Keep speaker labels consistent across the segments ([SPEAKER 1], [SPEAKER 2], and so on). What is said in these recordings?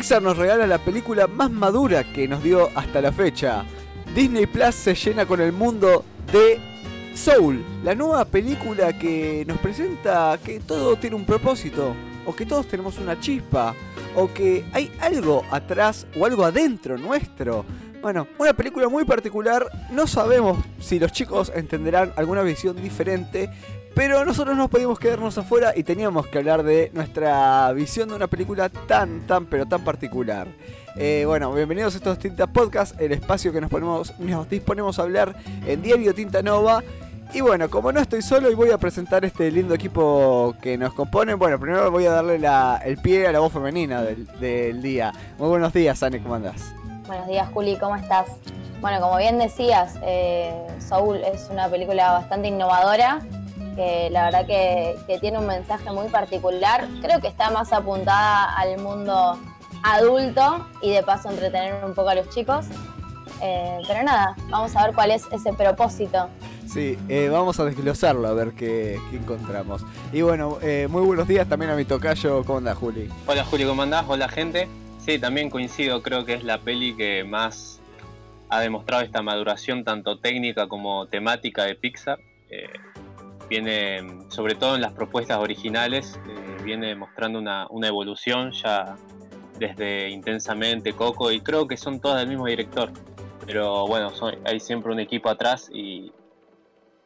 [SPEAKER 1] Pixar nos regala la película más madura que nos dio hasta la fecha. Disney Plus se llena con el mundo de Soul, la nueva película que nos presenta que todo tiene un propósito, o que todos tenemos una chispa, o que hay algo atrás o algo adentro nuestro. Bueno, una película muy particular, no sabemos si los chicos entenderán alguna visión diferente, pero nosotros no podíamos quedarnos afuera y teníamos que hablar de nuestra visión de una película tan, tan, pero tan particular. Eh, bueno, bienvenidos a estos Tinta Podcast, el espacio que nos, ponemos, nos disponemos a hablar en Diario Tinta Nova. Y bueno, como no estoy solo y voy a presentar este lindo equipo que nos compone, bueno, primero voy a darle el pie a la voz femenina del, día. Muy buenos días, Anne, ¿cómo andás?
[SPEAKER 2] Buenos días, Juli, ¿cómo estás? Bueno, como bien decías, eh, Soul es una película bastante innovadora que la verdad que, tiene un mensaje muy particular. Creo que está más apuntada al mundo adulto y de paso entretener un poco a los chicos. Eh, pero nada, vamos a ver cuál es ese propósito.
[SPEAKER 1] Sí, eh, vamos a desglosarlo a ver qué, encontramos. Y bueno, eh, muy buenos días también a mi tocayo. ¿Cómo andás, Juli?
[SPEAKER 3] Hola, Juli, ¿cómo andás? Hola, gente. Sí, también coincido, creo que es la peli que más ha demostrado esta maduración tanto técnica como temática de Pixar viene, sobre todo en las propuestas originales, eh, viene mostrando una, evolución ya desde intensamente Coco y creo que son todas del mismo director. Pero bueno, hay siempre un equipo atrás y,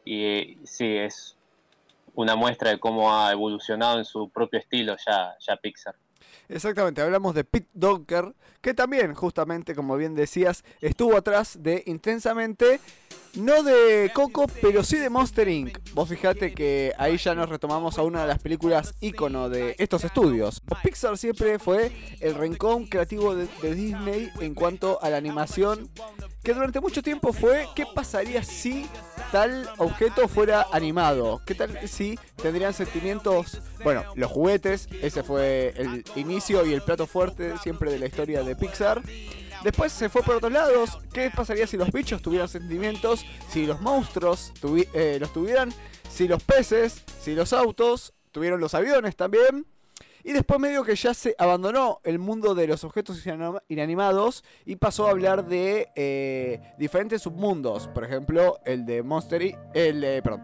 [SPEAKER 3] y sí, es una muestra de cómo ha evolucionado en su propio estilo ya, ya Pixar.
[SPEAKER 1] Exactamente, hablamos de Pete Docker, que también, justamente, como bien decías, estuvo atrás de Intensamente no de Coco, pero sí de Monster Inc. Vos fijate que ahí ya nos retomamos a una de las películas ícono de estos estudios. Pixar siempre fue el rincón creativo de, Disney en cuanto a la animación, que durante mucho tiempo fue qué pasaría si tal objeto fuera animado. ¿Qué tal si tendrían sentimientos? Bueno, los juguetes, ese fue el inicio y el plato fuerte siempre de la historia de Pixar. Después se fue por otros lados. ¿Qué pasaría si los bichos tuvieran sentimientos? Si los monstruos eh, los tuvieran. Si los peces, si los autos, tuvieron los aviones también. Y después medio que ya se abandonó el mundo de los objetos inanimados y pasó a hablar de eh, diferentes submundos. Por ejemplo, el de Monster... El, perdón,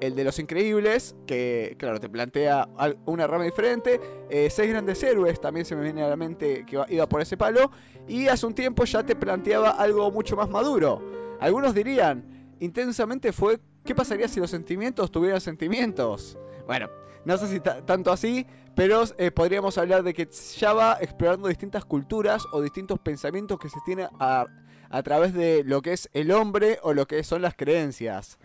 [SPEAKER 1] el, de Los Increíbles, que claro, te plantea una rama diferente. Eh, Seis Grandes Héroes también se me viene a la mente que iba por ese palo. Y hace un tiempo ya te planteaba algo mucho más maduro. Algunos dirían, intensamente fue, ¿qué pasaría si los sentimientos tuvieran sentimientos? Bueno, no sé si tanto así, pero eh, podríamos hablar de que ya va explorando distintas culturas o distintos pensamientos que se tienen a, a través de lo que es el hombre o lo que son las creencias.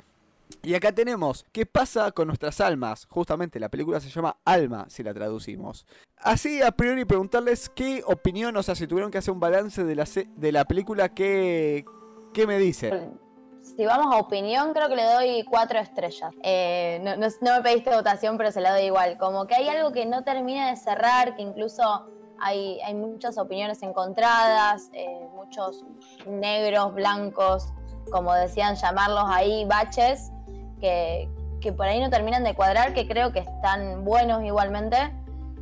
[SPEAKER 1] Y acá tenemos, ¿qué pasa con nuestras almas? Justamente la película se llama Alma, si la traducimos. Así, a priori, preguntarles qué opinión, o sea, si tuvieron que hacer un balance de la, de la película, ¿qué, ¿qué me dicen?
[SPEAKER 2] Si vamos a opinión, creo que le doy cuatro estrellas. Eh, no, me pediste votación, pero se la doy igual. Como que hay algo que no termina de cerrar, que incluso hay, hay muchas opiniones encontradas, eh, muchos negros, blancos, como decían llamarlos ahí, baches que, por ahí no terminan de cuadrar, que creo que están buenos igualmente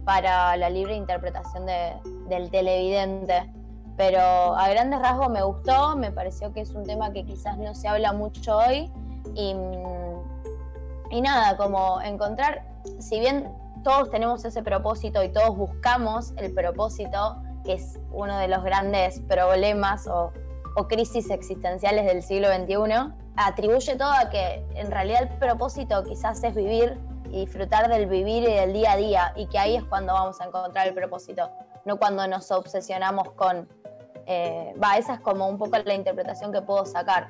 [SPEAKER 2] para la libre interpretación del televidente. Pero a grandes rasgos me gustó, me pareció que es un tema que quizás no se habla mucho hoy. Y, y nada, como encontrar, si bien todos tenemos ese propósito y todos buscamos el propósito, que es uno de los grandes problemas o, o crisis existenciales del siglo XXI, atribuye todo a que en realidad el propósito quizás es vivir y disfrutar del vivir y del día a día y que ahí es cuando vamos a encontrar el propósito, no cuando nos obsesionamos con... Eh, va, esa es como un poco la interpretación que puedo sacar.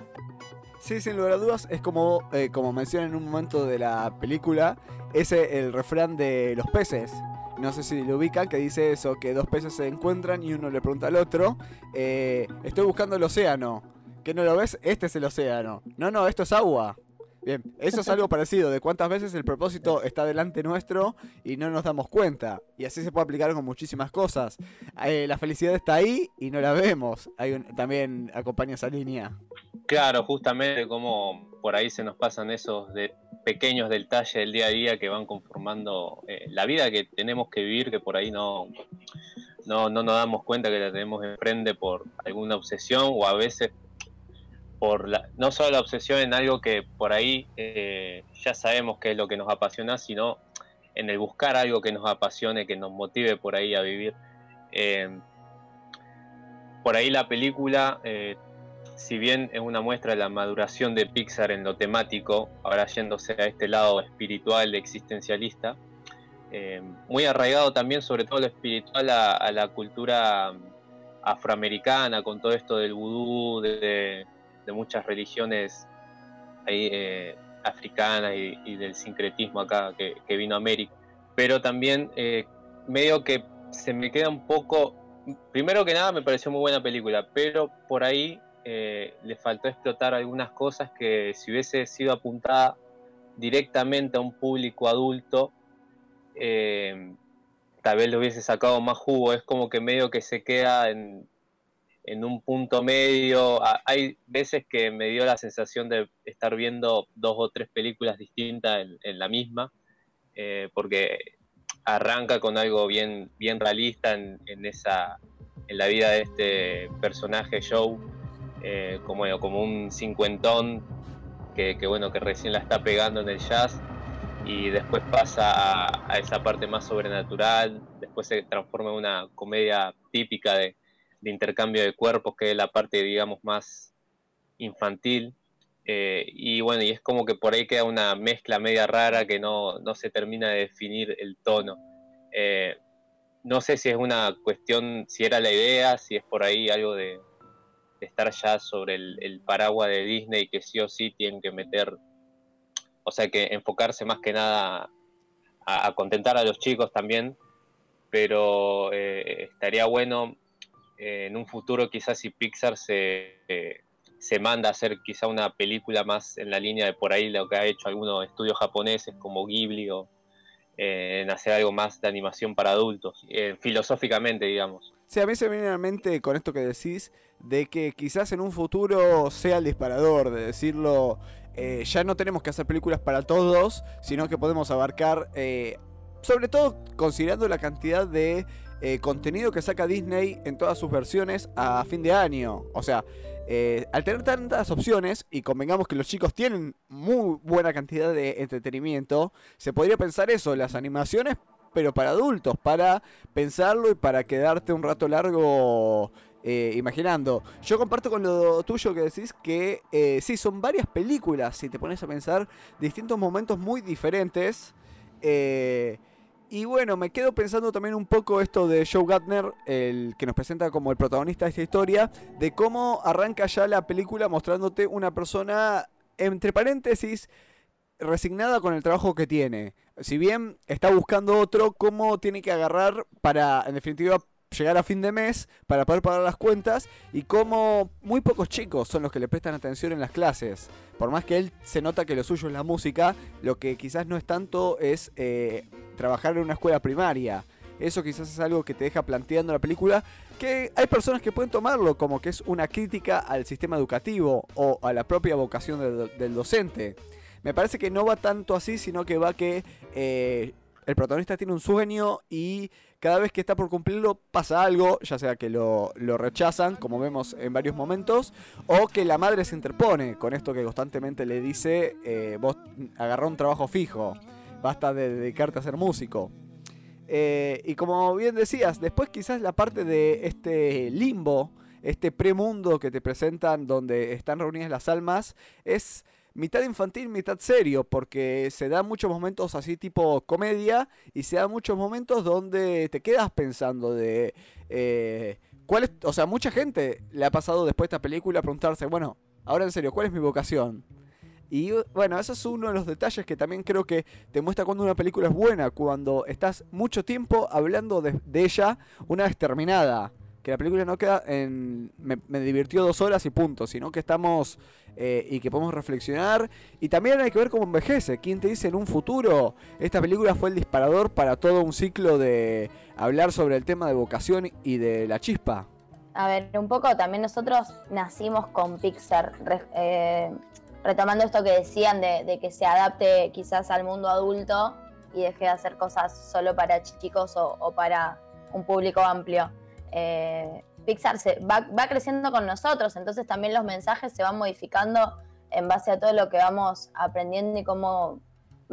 [SPEAKER 1] Sí, sin lugar a dudas, es como, eh, como menciona en un momento de la película, ese el refrán de los peces. No sé si lo ubican, que dice eso, que dos peces se encuentran y uno le pregunta al otro, eh, estoy buscando el océano ¿Qué no lo ves? Este es el océano. No, no, esto es agua. Bien, eso es algo parecido, de cuántas veces el propósito está delante nuestro y no nos damos cuenta. Y así se puede aplicar con muchísimas cosas. Eh, la felicidad está ahí y no la vemos. También acompaña esa línea.
[SPEAKER 3] Claro, justamente como por ahí se nos pasan esos de pequeños detalles del día a día que van conformando eh, la vida que tenemos que vivir, que por ahí no, no, no nos damos cuenta que la tenemos enfrente por alguna obsesión o a veces por la, no solo la obsesión en algo que por ahí eh, ya sabemos que es lo que nos apasiona, sino en el buscar algo que nos apasione, que nos motive por ahí a vivir. Eh, por ahí la película, eh, si bien es una muestra de la maduración de Pixar en lo temático, ahora yéndose a este lado espiritual, existencialista, muy arraigado también sobre todo lo espiritual a, la cultura afroamericana, con todo esto del vudú, de, de muchas religiones eh, africanas y, del sincretismo acá que, vino a América. Pero también eh, medio que se me queda un poco, primero que nada me pareció muy buena película, pero por ahí eh, le faltó explotar algunas cosas que si hubiese sido apuntada directamente a un público adulto, tal vez le hubiese sacado más jugo. Es como que medio que se queda en, en un punto medio. Hay veces que me dio la sensación de estar viendo dos o tres películas distintas en, la misma, eh, porque arranca con algo bien, bien realista en, esa, en la vida de este personaje Joe, eh, como, como un cincuentón que, bueno, que recién la está pegando en el jazz y después pasa a, a esa parte más sobrenatural, después se transforma en una comedia típica de, de intercambio de cuerpos, que es la parte, digamos, más infantil. Eh, y bueno, y es como que por ahí queda una mezcla media rara que no, se termina de definir el tono. Eh, no sé si es una cuestión, si era la idea, si es por ahí algo de, estar ya sobre el, paraguas de Disney que sí o sí tienen que meter, o sea, que enfocarse más que nada a, contentar a los chicos también, pero eh, estaría bueno eh, en un futuro quizás si Pixar se, eh, se manda a hacer quizá una película más en la línea de por ahí lo que ha hecho algunos estudios japoneses como Ghibli o eh, en hacer algo más de animación para adultos, filosóficamente digamos.
[SPEAKER 1] Sí, a mí se viene a la mente con esto que decís, de que quizás en un futuro sea el disparador, de decirlo, ya no tenemos que hacer películas para todos, sino que podemos abarcar, sobre todo considerando la cantidad de eh, contenido que saca Disney en todas sus versiones a fin de año. O sea, eh, al tener tantas opciones, y convengamos que los chicos tienen muy buena cantidad de entretenimiento, se podría pensar eso, las animaciones, pero para adultos, para pensarlo y para quedarte un rato largo eh, imaginando. Yo comparto con lo tuyo que decís que sí, son varias películas, si te pones a pensar, distintos momentos muy diferentes. Y bueno, me quedo pensando también un poco esto de Joe Gatner, el que nos presenta como el protagonista de esta historia, de cómo arranca ya la película mostrándote una persona, entre paréntesis, resignada con el trabajo que tiene. Si bien está buscando otro, cómo tiene que agarrar para, en definitiva, llegar a fin de mes para poder pagar las cuentas y cómo muy pocos chicos son los que le prestan atención en las clases. Por más que él se nota que lo suyo es la música, lo que quizás no es tanto es eh, trabajar en una escuela primaria. Eso quizás es algo que te deja planteando la película, que hay personas que pueden tomarlo como que es una crítica al sistema educativo o a la propia vocación del docente. Me parece que no va tanto así, sino que va que eh, el protagonista tiene un sueño y cada vez que está por cumplirlo pasa algo, ya sea que lo, rechazan, como vemos en varios momentos, o que la madre se interpone con esto que constantemente le dice, eh, vos agarrá un trabajo fijo, basta de dedicarte a ser músico. Eh, y como bien decías, después quizás la parte de este limbo, este premundo que te presentan donde están reunidas las almas, es mitad infantil, mitad serio, porque se da muchos momentos así tipo comedia y se da muchos momentos donde te quedas pensando de... Eh, ¿cuál es, o sea, mucha gente le ha pasado después de esta película a preguntarse, bueno, ahora en serio, ¿cuál es mi vocación? Y bueno, eso es uno de los detalles que también creo que te muestra cuando una película es buena, cuando estás mucho tiempo hablando de, de ella una vez terminada que la película no queda en. Me, divirtió dos horas y punto, sino que estamos. Eh, y que podemos reflexionar. Y también hay que ver cómo envejece. ¿Quién te dice en un futuro? Esta película fue el disparador para todo un ciclo de hablar sobre el tema de vocación y de la chispa.
[SPEAKER 2] A ver, un poco también nosotros nacimos con Pixar. Eh, retomando esto que decían de, que se adapte quizás al mundo adulto y deje de hacer cosas solo para chicos o para un público amplio. Eh, Pixar se va, creciendo con nosotros, entonces también los mensajes se van modificando en base a todo lo que vamos aprendiendo y cómo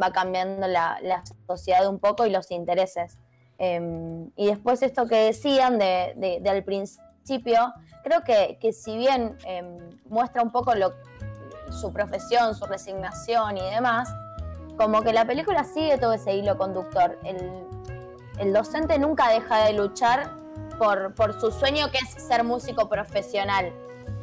[SPEAKER 2] va cambiando la, sociedad un poco y los intereses. Em, y después esto que decían de, del principio, creo que, si bien em, muestra un poco lo, su profesión, su resignación y demás, como que la película sigue todo ese hilo conductor. El, el docente nunca deja de luchar por, por su sueño que es ser músico profesional.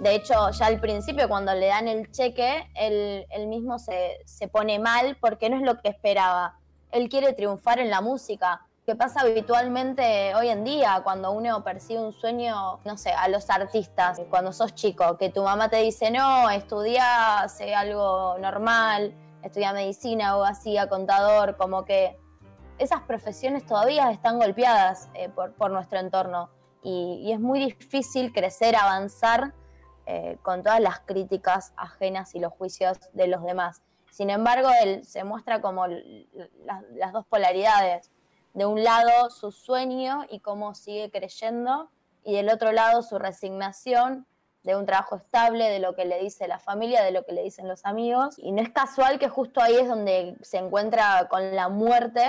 [SPEAKER 2] De hecho, ya al principio, cuando le dan el cheque, él, mismo se, se, pone mal porque no es lo que esperaba. Él quiere triunfar en la música, que pasa habitualmente hoy en día, cuando uno persigue un sueño, no sé, a los artistas, cuando sos chico, que tu mamá te dice, no, estudia, sé algo normal, estudia medicina o así, a contador, como que esas profesiones todavía están golpeadas eh, por, nuestro entorno y, es muy difícil crecer, avanzar eh, con todas las críticas ajenas y los juicios de los demás. Sin embargo, él se muestra como las dos polaridades. De un lado su sueño y cómo sigue creyendo y del otro lado su resignación de un trabajo estable, de lo que le dice la familia, de lo que le dicen los amigos. Y no es casual que justo ahí es donde se encuentra con la muerte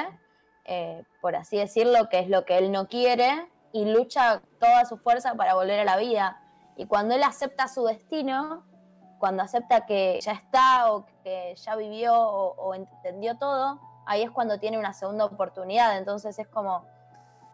[SPEAKER 2] eh, por así decirlo, que es lo que él no quiere, y lucha toda su fuerza para volver a la vida. Y cuando él acepta su destino, cuando acepta que ya está o que ya vivió o, entendió todo, ahí es cuando tiene una segunda oportunidad. Entonces es como,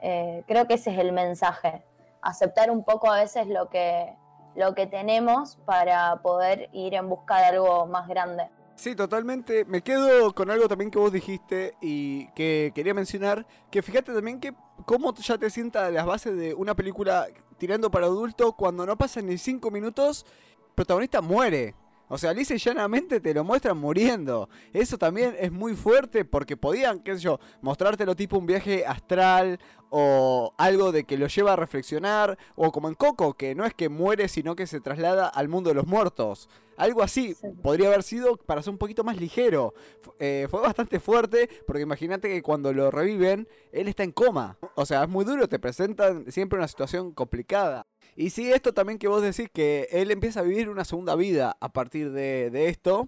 [SPEAKER 2] eh, creo que ese es el mensaje, aceptar un poco a veces lo que, lo que tenemos para poder ir en busca de algo más grande.
[SPEAKER 1] Sí, totalmente. Me quedo con algo también que vos dijiste y que quería mencionar, que fíjate también que cómo ya te sienta las bases de una película tirando para adulto cuando no pasan ni cinco minutos, el protagonista muere. O sea, lisa y llanamente te lo muestran muriendo. Eso también es muy fuerte porque podían, qué sé yo, mostrártelo tipo un viaje astral o algo de que lo lleva a reflexionar. O como en Coco, que no es que muere, sino que se traslada al mundo de los muertos. Algo así podría haber sido para ser un poquito más ligero. Eh, fue bastante fuerte porque imagínate que cuando lo reviven, él está en coma. O sea, es muy duro, te presentan siempre una situación complicada. Y sí, esto también que vos decís que él empieza a vivir una segunda vida a partir de, esto.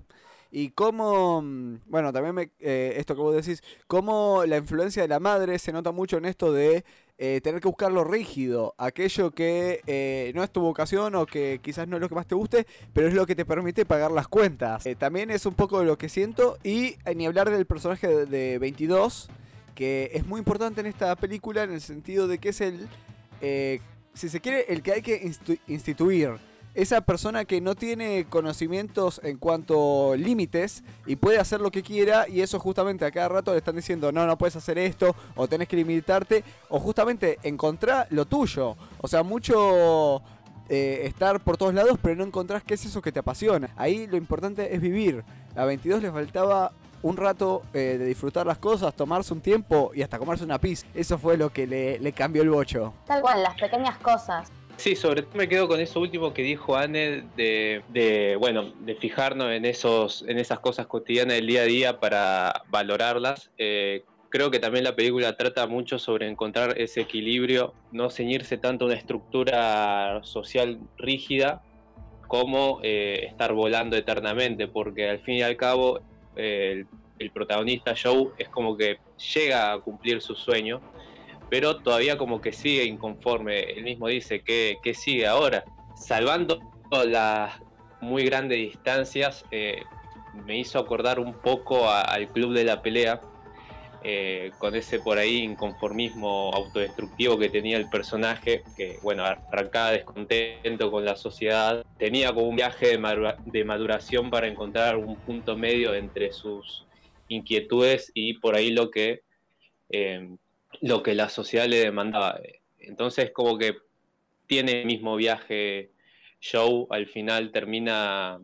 [SPEAKER 1] Y cómo, mm, bueno, también me, eh, esto que vos decís, cómo la influencia de la madre se nota mucho en esto de eh, tener que buscar lo rígido, aquello que eh, no es tu vocación o que quizás no es lo que más te guste, pero es lo que te permite pagar las cuentas. también es un poco lo que siento y ni hablar del personaje de, de 22, que es muy importante en esta película en el sentido de que es el si se quiere, el que hay que instituir. Esa persona que no tiene conocimientos en cuanto límites y puede hacer lo que quiera y eso justamente a cada rato le están diciendo no, no puedes hacer esto o tenés que limitarte o justamente encontrar lo tuyo. O sea, mucho eh, estar por todos lados pero no encontrás qué es eso que te apasiona. Ahí lo importante es vivir. A 22 le faltaba un rato eh, de disfrutar las cosas, tomarse un tiempo y hasta comerse una pizza. Eso fue lo que le, cambió el bocho.
[SPEAKER 2] Tal cual, las pequeñas cosas.
[SPEAKER 3] Sí, sobre todo me quedo con eso último que dijo Anne de, bueno, de fijarnos en esos, en esas cosas cotidianas del día a día para valorarlas. Eh, creo que también la película trata mucho sobre encontrar ese equilibrio, no ceñirse tanto a una estructura social rígida como eh, estar volando eternamente, porque al fin y al cabo el, protagonista Joe es como que llega a cumplir su sueño, pero todavía como que sigue inconforme. Él mismo dice que, sigue ahora, salvando las muy grandes distancias. Eh, me hizo acordar un poco al club de la pelea, eh, con ese por ahí inconformismo autodestructivo que tenía el personaje, que bueno, arrancaba descontento con la sociedad, tenía como un viaje de, maduración para encontrar un punto medio entre sus inquietudes y por ahí lo que, eh, lo que la sociedad le demandaba. Entonces como que tiene el mismo viaje Joe, al final termina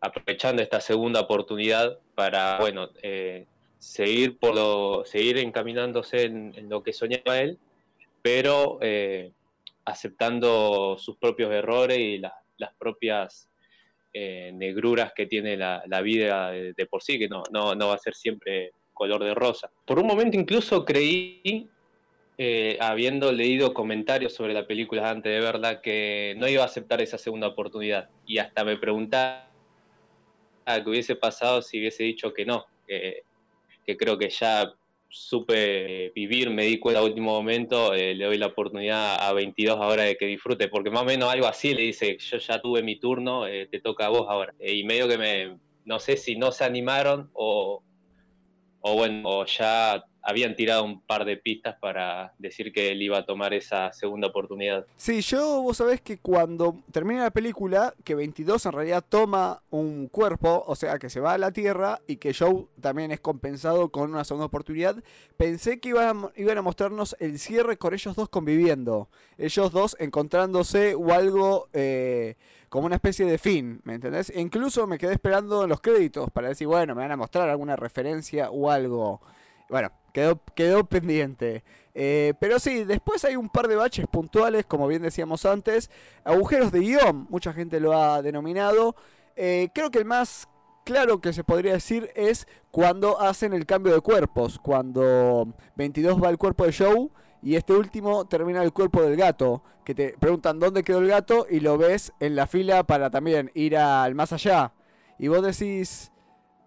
[SPEAKER 3] aprovechando esta segunda oportunidad para, bueno, eh, seguir, por lo, seguir encaminándose en, lo que soñaba él, pero eh, aceptando sus propios errores y las propias eh, negruras que tiene la, vida de, por sí, que no, no, va a ser siempre color de rosa. Por un momento incluso creí eh, habiendo leído comentarios sobre la película antes de verla, que no iba a aceptar esa segunda oportunidad. Y hasta me preguntaba qué hubiese pasado si hubiese dicho que no, que, creo que ya supe vivir, me di cuenta a último momento, eh, le doy la oportunidad a 22 ahora de que disfrute, porque más o menos algo así le dice, yo ya tuve mi turno, eh, te toca a vos ahora. y medio que me, no sé si no se animaron o, o bueno, o ya habían tirado un par de pistas para decir que él iba a tomar esa segunda oportunidad.
[SPEAKER 1] Sí, yo vos sabés que cuando termina la película, que 22 en realidad toma un cuerpo, o sea, que se va a la Tierra y que Joe también es compensado con una segunda oportunidad, pensé que iban, iban a mostrarnos el cierre con ellos dos conviviendo, ellos dos encontrándose o algo... Eh, como una especie de fin, ¿me entendés? E incluso me quedé esperando los créditos para decir, bueno, me van a mostrar alguna referencia o algo. Bueno, quedó, quedó pendiente. Eh, pero sí, después hay un par de baches puntuales, como bien decíamos antes. Agujeros de guion, mucha gente lo ha denominado. Eh, creo que el más claro que se podría decir es cuando hacen el cambio de cuerpos. Cuando 22 va al cuerpo de Joe y este último termina el cuerpo del gato. Que te preguntan dónde quedó el gato y lo ves en la fila para también ir al más allá. Y vos decís,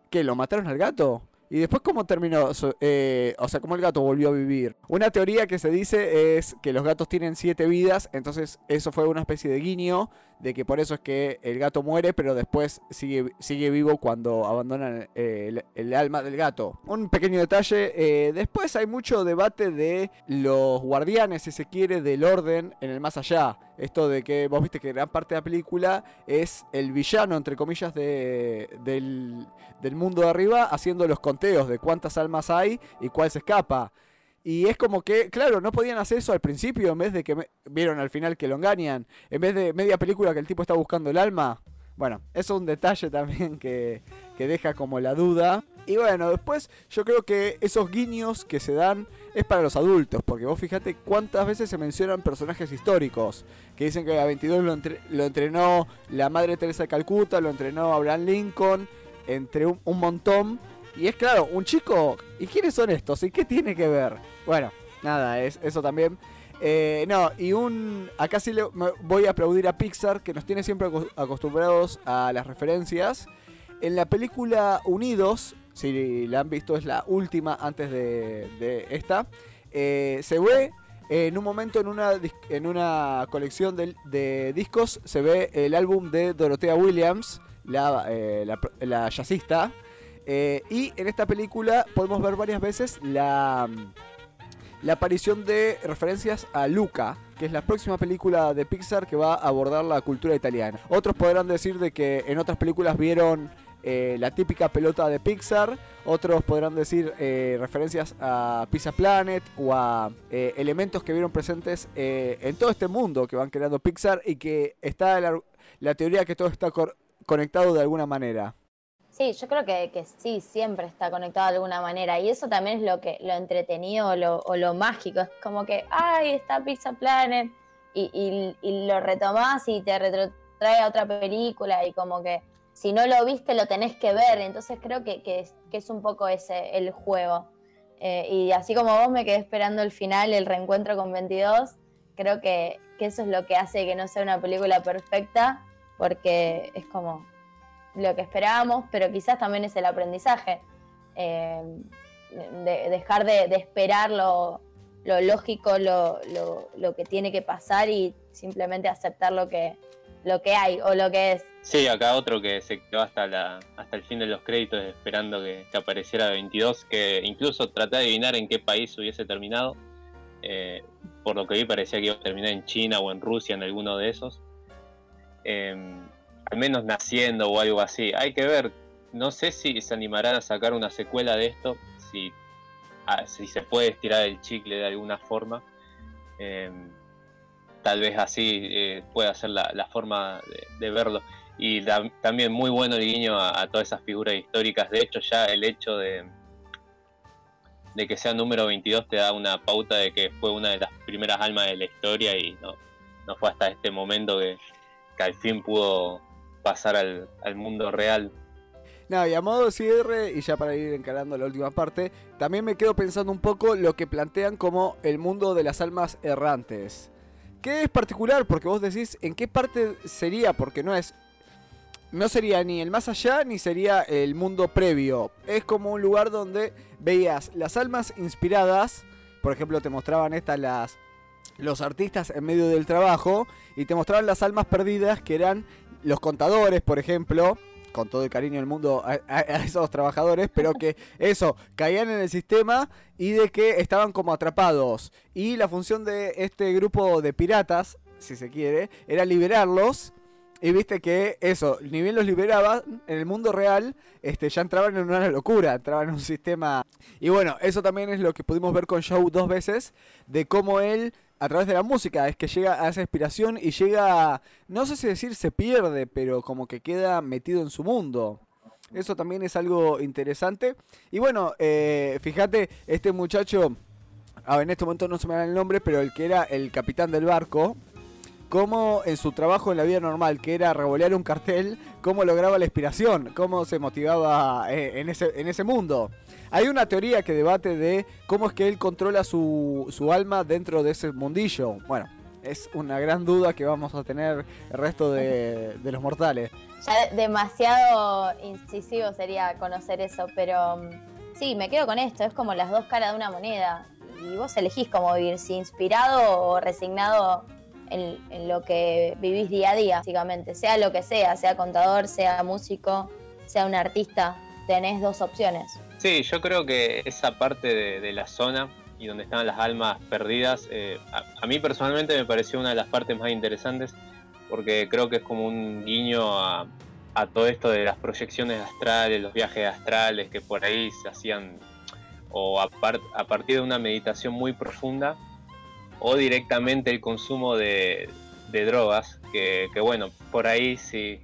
[SPEAKER 1] ¿qué? ¿Lo mataron al gato? ¿Y después cómo terminó? Eh, o sea, ¿cómo el gato volvió a vivir? Una teoría que se dice es que los gatos tienen siete vidas, entonces eso fue una especie de guiño de que por eso es que el gato muere, pero después sigue, sigue vivo cuando abandonan eh, el, alma del gato. Un pequeño detalle, eh, después hay mucho debate de los guardianes, si se quiere, del orden en el más allá. Esto de que vos viste que gran parte de la película es el villano, entre comillas, de, del, del mundo de arriba, haciendo los de cuántas almas hay y cuál se escapa. Y es como que, claro, no podían hacer eso al principio en vez de que vieron al final que lo engañan. En vez de media película que el tipo está buscando el alma. Bueno, eso es un detalle también que, que deja como la duda. Y bueno, después yo creo que esos guiños que se dan es para los adultos, porque vos fíjate cuántas veces se mencionan personajes históricos, que dicen que a 22 lo, entrenó la Madre Teresa de Calcuta, lo entrenó Abraham Lincoln, entre un montón. Y es claro, un chico, ¿y quiénes son estos? ¿Y qué tiene que ver? Bueno, nada, es eso también. Eh, no, y un. Acá sí le voy a aplaudir a Pixar, que nos tiene siempre acostumbrados a las referencias. En la película Unidos, si la han visto, es la última antes de, esta. Eh, se ve en un momento en una, en una colección de, discos, se ve el álbum de Dorothea Williams, la, eh, la jazzista. Y en esta película podemos ver varias veces la la aparición de referencias a Luca, que es la próxima película de Pixar que va a abordar la cultura italiana. Otros podrán decir de que en otras películas vieron eh, la típica pelota de Pixar, otros podrán decir eh, referencias a Pizza Planet o a eh, elementos que vieron presentes en todo este mundo que van creando Pixar y que está la, la teoría que todo está conectado de alguna manera.
[SPEAKER 2] Sí, yo creo que, que, sí, siempre está conectado de alguna manera. Y eso también es lo que lo entretenido lo, o lo mágico. Es como que, ay, está Pizza Planet. Y, y, lo retomás y te retrotrae a otra película. Y como que si no lo viste, lo tenés que ver. Entonces creo que, que, es, un poco ese el juego. Eh, y así como vos me quedé esperando el final, el reencuentro con 22, creo que, que eso es lo que hace que no sea una película perfecta. Porque es como, lo que esperábamos, pero quizás también es el aprendizaje. Eh, de, dejar de, esperar lo, lógico, lo, que tiene que pasar y simplemente aceptar lo que, lo que hay o lo que es.
[SPEAKER 3] Sí, acá otro que se quedó hasta, la, hasta el fin de los créditos esperando que, apareciera 22, que incluso traté de adivinar en qué país hubiese terminado. Eh, por lo que vi parecía que iba a terminar en China o en Rusia, en alguno de esos. Eh, al menos naciendo o algo así. Hay que ver, no sé si se animarán a sacar una secuela de esto, si, ah, si se puede estirar el chicle de alguna forma. Em, tal vez así eh, pueda ser la, forma de, verlo. Y también muy bueno el guiño a, todas esas figuras históricas. De hecho, ya el hecho de, de que sea número 22 te da una pauta de que fue una de las primeras almas de la historia y no, no fue hasta este momento que, que al fin pudo pasar al, mundo real.
[SPEAKER 1] No, y a modo cierre, y ya para ir encarando la última parte, también me quedo pensando un poco lo que plantean como el mundo de las almas errantes. ¿Qué es particular? Porque vos decís en qué parte sería, porque no es. No sería ni el más allá ni sería el mundo previo. Es como un lugar donde veías las almas inspiradas. Por ejemplo, te mostraban estas las los artistas en medio del trabajo y te mostraban las almas perdidas que eran los contadores, por ejemplo, con todo el cariño del mundo a, esos trabajadores, pero que eso, caían en el sistema y de que estaban como atrapados. Y la función de este grupo de piratas, si se quiere, era liberarlos. Y viste que eso, ni bien los liberaba, en el mundo real este, ya entraban en una locura, entraban en un sistema... Y bueno, eso también es lo que pudimos ver con Show dos veces, de cómo él a través de la música es que llega a esa inspiración y llega, no sé si decir se pierde, pero como que queda metido en su mundo. Eso también es algo interesante. Y bueno, eh, fíjate, este muchacho, en este momento no se me da el nombre, pero el que era el capitán del barco, cómo en su trabajo en la vida normal, que era revolear un cartel, cómo lograba la inspiración, cómo se motivaba eh, en, ese, en ese mundo. Hay una teoría que debate de cómo es que él controla su, su alma dentro de ese mundillo. Bueno, es una gran duda que vamos a tener el resto de, los mortales.
[SPEAKER 2] Ya demasiado incisivo sería conocer eso, pero mm, sí, me quedo con esto, es como las dos caras de una moneda. Y vos elegís cómo vivir, si inspirado o resignado en, en, lo que vivís día a día, básicamente. Sea lo que sea, sea contador, sea músico, sea un artista, tenés dos opciones.
[SPEAKER 3] Sí, yo creo que esa parte de, la zona y donde estaban las almas perdidas, eh, a, mí personalmente me pareció una de las partes más interesantes porque creo que es como un guiño a, todo esto de las proyecciones astrales, los viajes astrales que por ahí se hacían o a, a partir de una meditación muy profunda o directamente el consumo de, drogas, que, bueno, por ahí sí,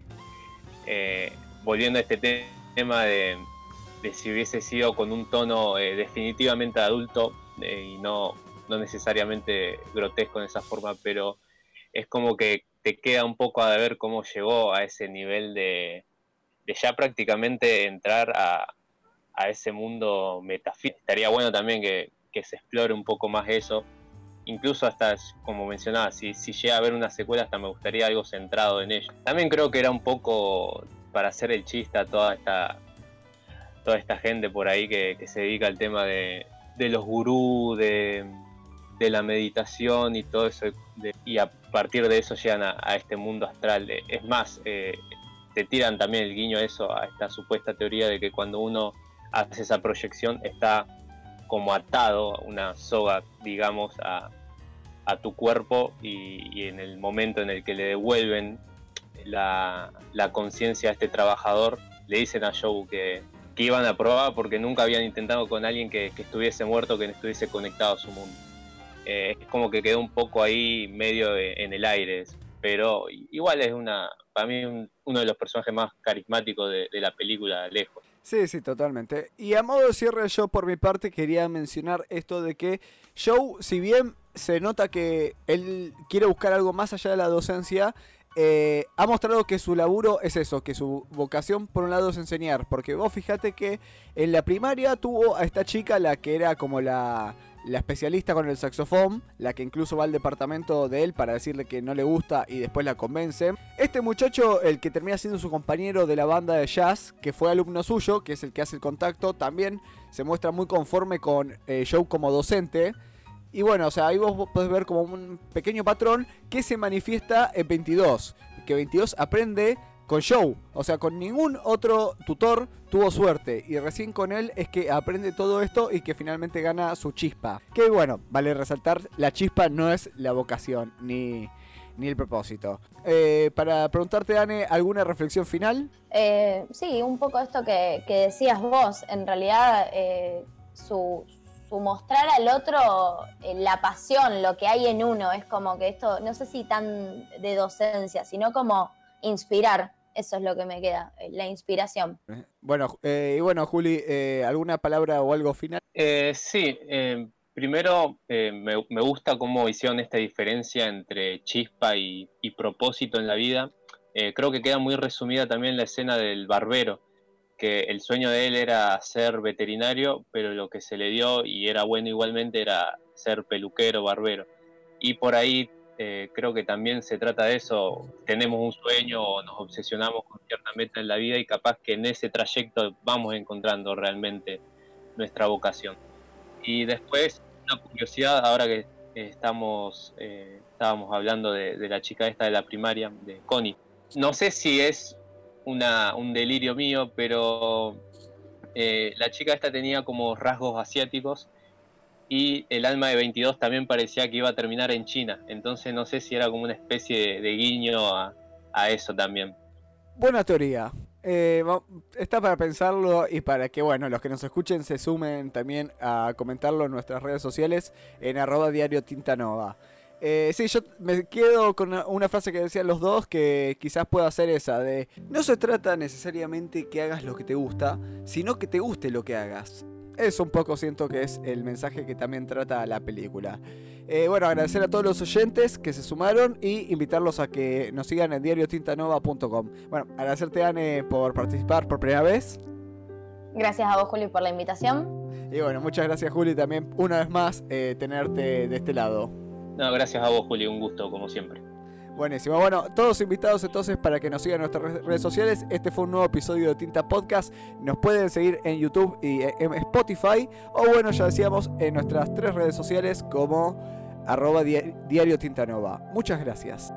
[SPEAKER 3] eh, volviendo a este tema de de si hubiese sido con un tono eh, definitivamente adulto eh, y no, no necesariamente grotesco en esa forma, pero es como que te queda un poco a ver cómo llegó a ese nivel de, de ya prácticamente entrar a, a ese mundo metafísico. Estaría bueno también que, que, se explore un poco más eso. Incluso hasta, como mencionaba, si, si llega a haber una secuela, hasta me gustaría algo centrado en ello. También creo que era un poco para hacer el chiste a toda esta toda esta gente por ahí que, se dedica al tema de, los gurús, de, la meditación y todo eso, y a partir de eso llegan a, este mundo astral. Es más, eh, te tiran también el guiño a eso, a esta supuesta teoría de que cuando uno hace esa proyección está como atado a una soga, digamos, a, tu cuerpo y, en el momento en el que le devuelven la, conciencia a este trabajador, le dicen a Joe que, que iban a probar porque nunca habían intentado con alguien que, estuviese muerto, que no estuviese conectado a su mundo. Eh, es como que quedó un poco ahí medio en el aire, pero igual es una, para mí uno de los personajes más carismáticos de, la película, lejos.
[SPEAKER 1] Sí, sí, totalmente. Y a modo de cierre, yo por mi parte quería mencionar esto de que Joe, si bien se nota que él quiere buscar algo más allá de la docencia, eh, ha mostrado que su laburo es eso, que su vocación por un lado es enseñar, porque vos fíjate que en la primaria tuvo a esta chica, la que era como la, la especialista con el saxofón, la que incluso va al departamento de él para decirle que no le gusta y después la convence. Este muchacho, el que termina siendo su compañero de la banda de jazz, que fue alumno suyo, que es el que hace el contacto, también se muestra muy conforme con eh, Joe como docente. Y bueno, o sea, ahí vos podés ver como un pequeño patrón que se manifiesta en 22. Que 22 aprende con Joe. O sea, con ningún otro tutor tuvo suerte. Y recién con él es que aprende todo esto y que finalmente gana su chispa. Que bueno, vale resaltar, la chispa no es la vocación ni, ni el propósito. Eh, para preguntarte, Anne, ¿alguna reflexión final?
[SPEAKER 2] Eh, sí, un poco esto que, decías vos. En realidad, eh, su, su mostrar al otro eh, la pasión, lo que hay en uno, es como que esto, no sé si tan de docencia, sino como inspirar. Eso es lo que me queda, eh, la inspiración.
[SPEAKER 1] Bueno, eh, y bueno, Juli, ¿alguna palabra o algo final?
[SPEAKER 3] sí, primero me, gusta cómo hicieron esta diferencia entre chispa y, y propósito en la vida. creo que queda muy resumida también la escena del barbero, que el sueño de él era ser veterinario, pero lo que se le dio y era bueno igualmente era ser peluquero, barbero. Y por ahí eh, creo que también se trata de eso, tenemos un sueño o nos obsesionamos con cierta meta en la vida y capaz que en ese trayecto vamos encontrando realmente nuestra vocación. Y después, una curiosidad, ahora que estamos, eh, estábamos hablando de, la chica esta de la primaria, de Connie, no sé si es una, un delirio mío, pero eh, la chica esta tenía como rasgos asiáticos y el alma de 22 también parecía que iba a terminar en China. Entonces no sé si era como una especie de, guiño a, eso también.
[SPEAKER 1] Buena teoría. Eh, está para pensarlo y para que bueno los que nos escuchen se sumen también a comentarlo en nuestras redes sociales en arroba diario Tintanova. Eh, sí, yo me quedo con una, frase que decían los dos que quizás pueda ser esa de no se trata necesariamente que hagas lo que te gusta, sino que te guste lo que hagas es un poco siento que es el mensaje que también trata la película. Eh, bueno, agradecer a todos los oyentes que se sumaron y invitarlos a que nos sigan en diariotintanova.com. Bueno, agradecerte Anne por participar por primera vez.
[SPEAKER 2] Gracias a vos Juli por la invitación.
[SPEAKER 1] Y bueno, muchas gracias Juli también una vez más eh, tenerte de este lado.
[SPEAKER 3] No, gracias a vos Juli, un gusto como siempre.
[SPEAKER 1] Buenísimo. Bueno, todos invitados entonces para que nos sigan en nuestras redes sociales. Este fue un nuevo episodio de Tinta Podcast. Nos pueden seguir en YouTube y en Spotify. O bueno, ya decíamos, en nuestras tres redes sociales como arroba diario Tinta Nova. Muchas gracias.